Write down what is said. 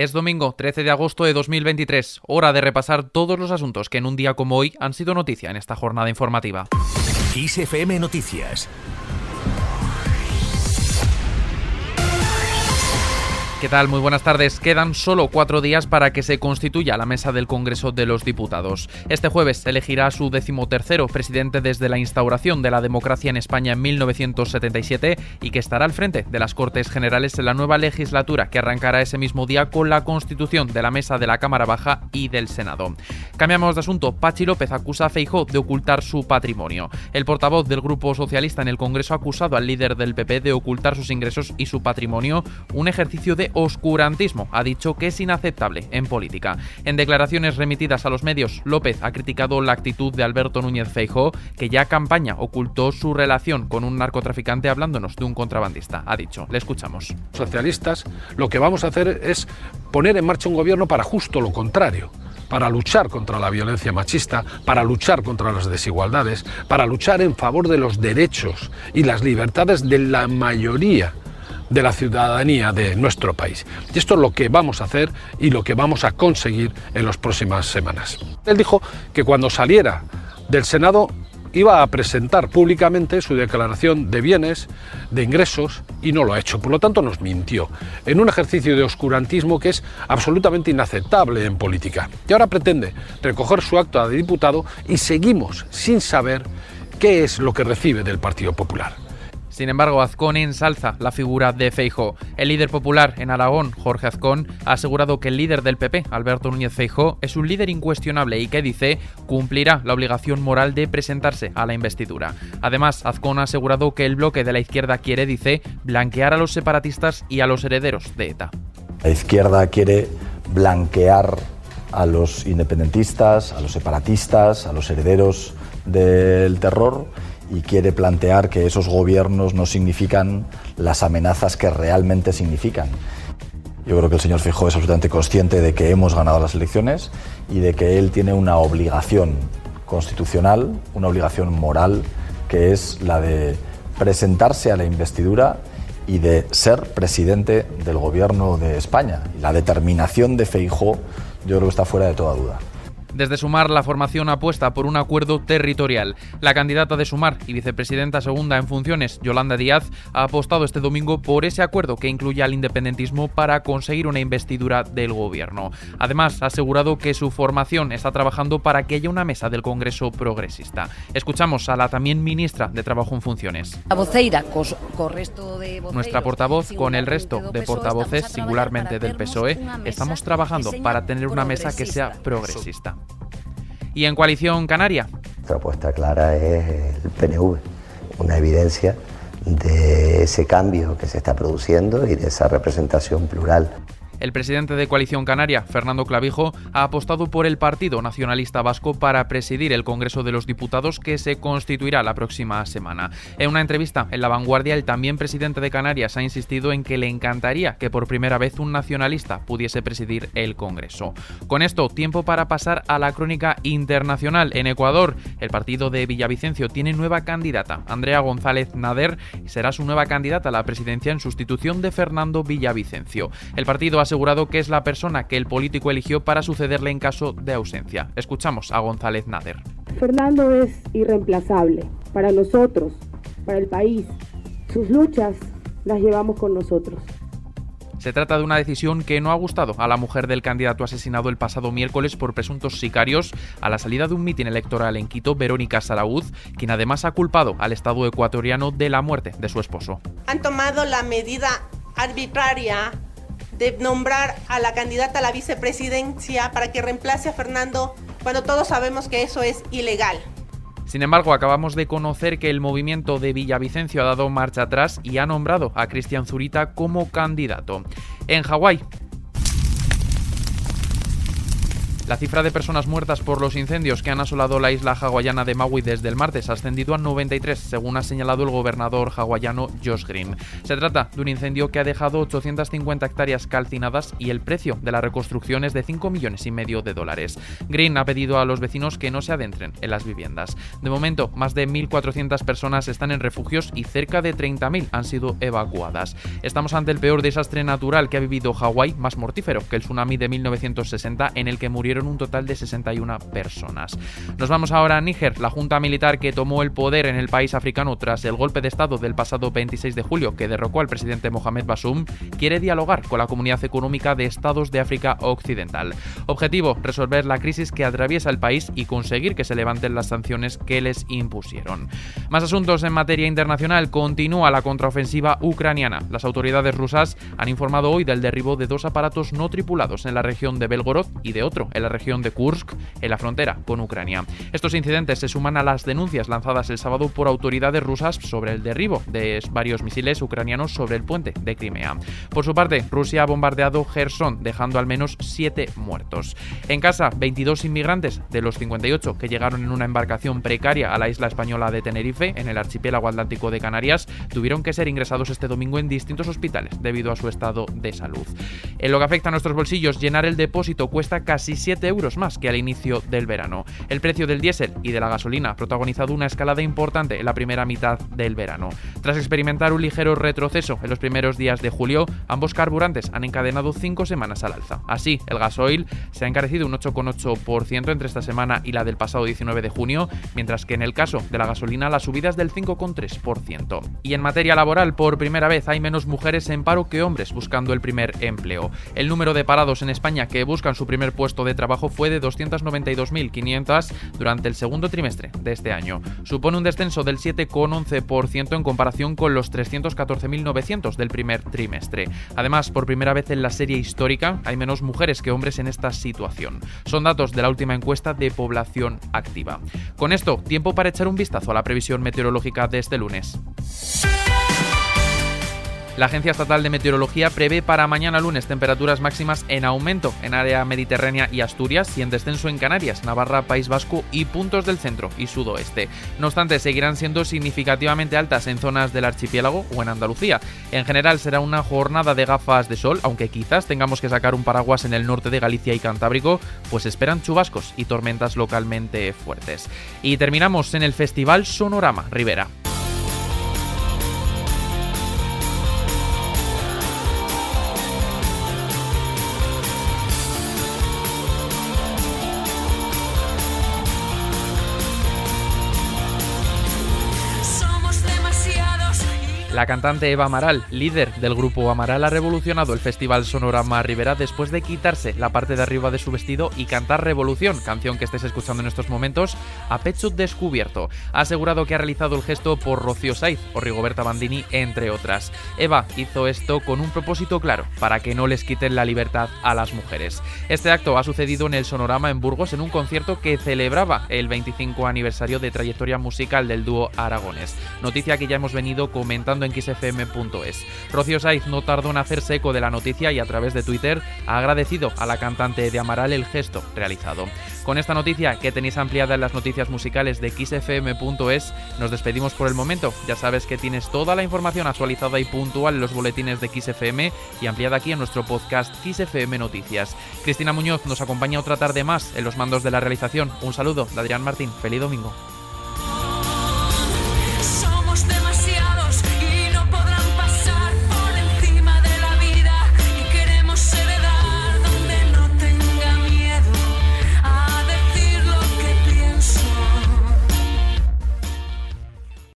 Es domingo 13 de agosto de 2023, hora de repasar todos los asuntos que en un día como hoy han sido noticia en esta jornada informativa. Noticias ¿Qué tal? Muy buenas tardes. Quedan solo cuatro días para que se constituya la mesa del Congreso de los Diputados. Este jueves se elegirá su decimotercero presidente desde la instauración de la democracia en España en 1977 y que estará al frente de las Cortes Generales en la nueva legislatura que arrancará ese mismo día con la constitución de la mesa de la Cámara Baja y del Senado. Cambiamos de asunto. Pachi López acusa a Feijó de ocultar su patrimonio. El portavoz del Grupo Socialista en el Congreso ha acusado al líder del PP de ocultar sus ingresos y su patrimonio, un ejercicio de oscurantismo. Ha dicho que es inaceptable en política. En declaraciones remitidas a los medios, López ha criticado la actitud de Alberto Núñez Feijó, que ya campaña ocultó su relación con un narcotraficante hablándonos de un contrabandista. Ha dicho, le escuchamos. Socialistas, lo que vamos a hacer es poner en marcha un gobierno para justo lo contrario para luchar contra la violencia machista, para luchar contra las desigualdades, para luchar en favor de los derechos y las libertades de la mayoría de la ciudadanía de nuestro país. Y esto es lo que vamos a hacer y lo que vamos a conseguir en las próximas semanas. Él dijo que cuando saliera del Senado iba a presentar públicamente su declaración de bienes, de ingresos, y no lo ha hecho. Por lo tanto, nos mintió, en un ejercicio de oscurantismo que es absolutamente inaceptable en política. Y ahora pretende recoger su acta de diputado y seguimos sin saber qué es lo que recibe del Partido Popular. Sin embargo, Azcón ensalza la figura de Feijó. El líder popular en Aragón, Jorge Azcón, ha asegurado que el líder del PP, Alberto Núñez Feijó, es un líder incuestionable y que dice cumplirá la obligación moral de presentarse a la investidura. Además, Azcón ha asegurado que el bloque de la izquierda quiere, dice, blanquear a los separatistas y a los herederos de ETA. La izquierda quiere blanquear a los independentistas, a los separatistas, a los herederos del terror y quiere plantear que esos gobiernos no significan las amenazas que realmente significan. Yo creo que el señor Fijó es absolutamente consciente de que hemos ganado las elecciones y de que él tiene una obligación constitucional, una obligación moral, que es la de presentarse a la investidura y de ser presidente del gobierno de España. La determinación de Feijó yo creo que está fuera de toda duda. Desde Sumar, la formación apuesta por un acuerdo territorial. La candidata de Sumar y vicepresidenta segunda en funciones, Yolanda Díaz, ha apostado este domingo por ese acuerdo que incluye al independentismo para conseguir una investidura del gobierno. Además, ha asegurado que su formación está trabajando para que haya una mesa del Congreso progresista. Escuchamos a la también ministra de Trabajo en funciones. Nuestra portavoz con el resto de portavoces, singularmente del PSOE, estamos trabajando para tener una mesa que sea progresista y en Coalición Canaria. Nuestra apuesta clara es el PNV, una evidencia de ese cambio que se está produciendo y de esa representación plural. El presidente de Coalición Canaria, Fernando Clavijo, ha apostado por el Partido Nacionalista Vasco para presidir el Congreso de los Diputados que se constituirá la próxima semana. En una entrevista en La Vanguardia, el también presidente de Canarias ha insistido en que le encantaría que por primera vez un nacionalista pudiese presidir el Congreso. Con esto, tiempo para pasar a la crónica internacional. En Ecuador, el partido de Villavicencio tiene nueva candidata. Andrea González Nader será su nueva candidata a la presidencia en sustitución de Fernando Villavicencio. El partido ha asegurado que es la persona que el político eligió para sucederle en caso de ausencia. Escuchamos a González Nader. Fernando es irreemplazable para nosotros, para el país. Sus luchas las llevamos con nosotros. Se trata de una decisión que no ha gustado a la mujer del candidato asesinado el pasado miércoles por presuntos sicarios a la salida de un mitin electoral en Quito, Verónica Saraúz, quien además ha culpado al Estado ecuatoriano de la muerte de su esposo. Han tomado la medida arbitraria de nombrar a la candidata a la vicepresidencia para que reemplace a Fernando cuando todos sabemos que eso es ilegal. Sin embargo, acabamos de conocer que el movimiento de Villavicencio ha dado marcha atrás y ha nombrado a Cristian Zurita como candidato. En Hawái, La cifra de personas muertas por los incendios que han asolado la isla hawaiana de Maui desde el martes ha ascendido a 93, según ha señalado el gobernador hawaiano Josh Green. Se trata de un incendio que ha dejado 850 hectáreas calcinadas y el precio de la reconstrucción es de 5 millones y medio de dólares. Green ha pedido a los vecinos que no se adentren en las viviendas. De momento, más de 1.400 personas están en refugios y cerca de 30.000 han sido evacuadas. Estamos ante el peor desastre natural que ha vivido Hawái, más mortífero que el tsunami de 1960 en el que murieron un total de 61 personas. Nos vamos ahora a Níger, la junta militar que tomó el poder en el país africano tras el golpe de Estado del pasado 26 de julio que derrocó al presidente Mohamed Bassoum, quiere dialogar con la Comunidad Económica de Estados de África Occidental. Objetivo, resolver la crisis que atraviesa el país y conseguir que se levanten las sanciones que les impusieron. Más asuntos en materia internacional. Continúa la contraofensiva ucraniana. Las autoridades rusas han informado hoy del derribo de dos aparatos no tripulados en la región de Belgorod y de otro en la región de Kursk, en la frontera con Ucrania. Estos incidentes se suman a las denuncias lanzadas el sábado por autoridades rusas sobre el derribo de varios misiles ucranianos sobre el puente de Crimea. Por su parte, Rusia ha bombardeado Gerson, dejando al menos siete muertos. En casa, 22 inmigrantes de los 58 que llegaron en una embarcación precaria a la isla española de Tenerife, en el archipiélago atlántico de Canarias, tuvieron que ser ingresados este domingo en distintos hospitales debido a su estado de salud. En lo que afecta a nuestros bolsillos, llenar el depósito cuesta casi 7 euros más que al inicio del verano. El precio del diésel y de la gasolina ha protagonizado una escalada importante en la primera mitad del verano. Tras experimentar un ligero retroceso en los primeros días de julio, ambos carburantes han encadenado 5 semanas al alza. Así, el gasoil se ha encarecido un 8,8% entre esta semana y la del pasado 19 de junio, mientras que en el caso de la gasolina la subida es del 5,3%. Y en materia laboral, por primera vez hay menos mujeres en paro que hombres buscando el primer empleo. El número de parados en España que buscan su primer puesto de trabajo fue de 292.500 durante el segundo trimestre de este año. Supone un descenso del 7,11% en comparación con los 314.900 del primer trimestre. Además, por primera vez en la serie histórica, hay menos mujeres que hombres en esta situación. Son datos de la última encuesta de población activa. Con esto, tiempo para echar un vistazo a la previsión meteorológica de este lunes. La Agencia Estatal de Meteorología prevé para mañana lunes temperaturas máximas en aumento en área mediterránea y Asturias y en descenso en Canarias, Navarra, País Vasco y puntos del centro y sudoeste. No obstante, seguirán siendo significativamente altas en zonas del archipiélago o en Andalucía. En general será una jornada de gafas de sol, aunque quizás tengamos que sacar un paraguas en el norte de Galicia y Cantábrico, pues esperan chubascos y tormentas localmente fuertes. Y terminamos en el Festival Sonorama Rivera. La cantante Eva Amaral, líder del grupo Amaral, ha revolucionado el Festival Sonorama Rivera después de quitarse la parte de arriba de su vestido y cantar Revolución, canción que estés escuchando en estos momentos, a pecho descubierto. Ha asegurado que ha realizado el gesto por Rocío Saiz o Rigoberta Bandini, entre otras. Eva hizo esto con un propósito claro, para que no les quiten la libertad a las mujeres. Este acto ha sucedido en el Sonorama en Burgos en un concierto que celebraba el 25 aniversario de trayectoria musical del dúo Aragones. Noticia que ya hemos venido comentando xfm.es. Rocío Saiz no tardó en hacerse eco de la noticia y a través de Twitter ha agradecido a la cantante de Amaral el gesto realizado. Con esta noticia que tenéis ampliada en las noticias musicales de xfm.es, nos despedimos por el momento. Ya sabes que tienes toda la información actualizada y puntual en los boletines de XFM y ampliada aquí en nuestro podcast XFM Noticias. Cristina Muñoz nos acompaña otra tarde más en los mandos de la realización. Un saludo de Adrián Martín. Feliz domingo.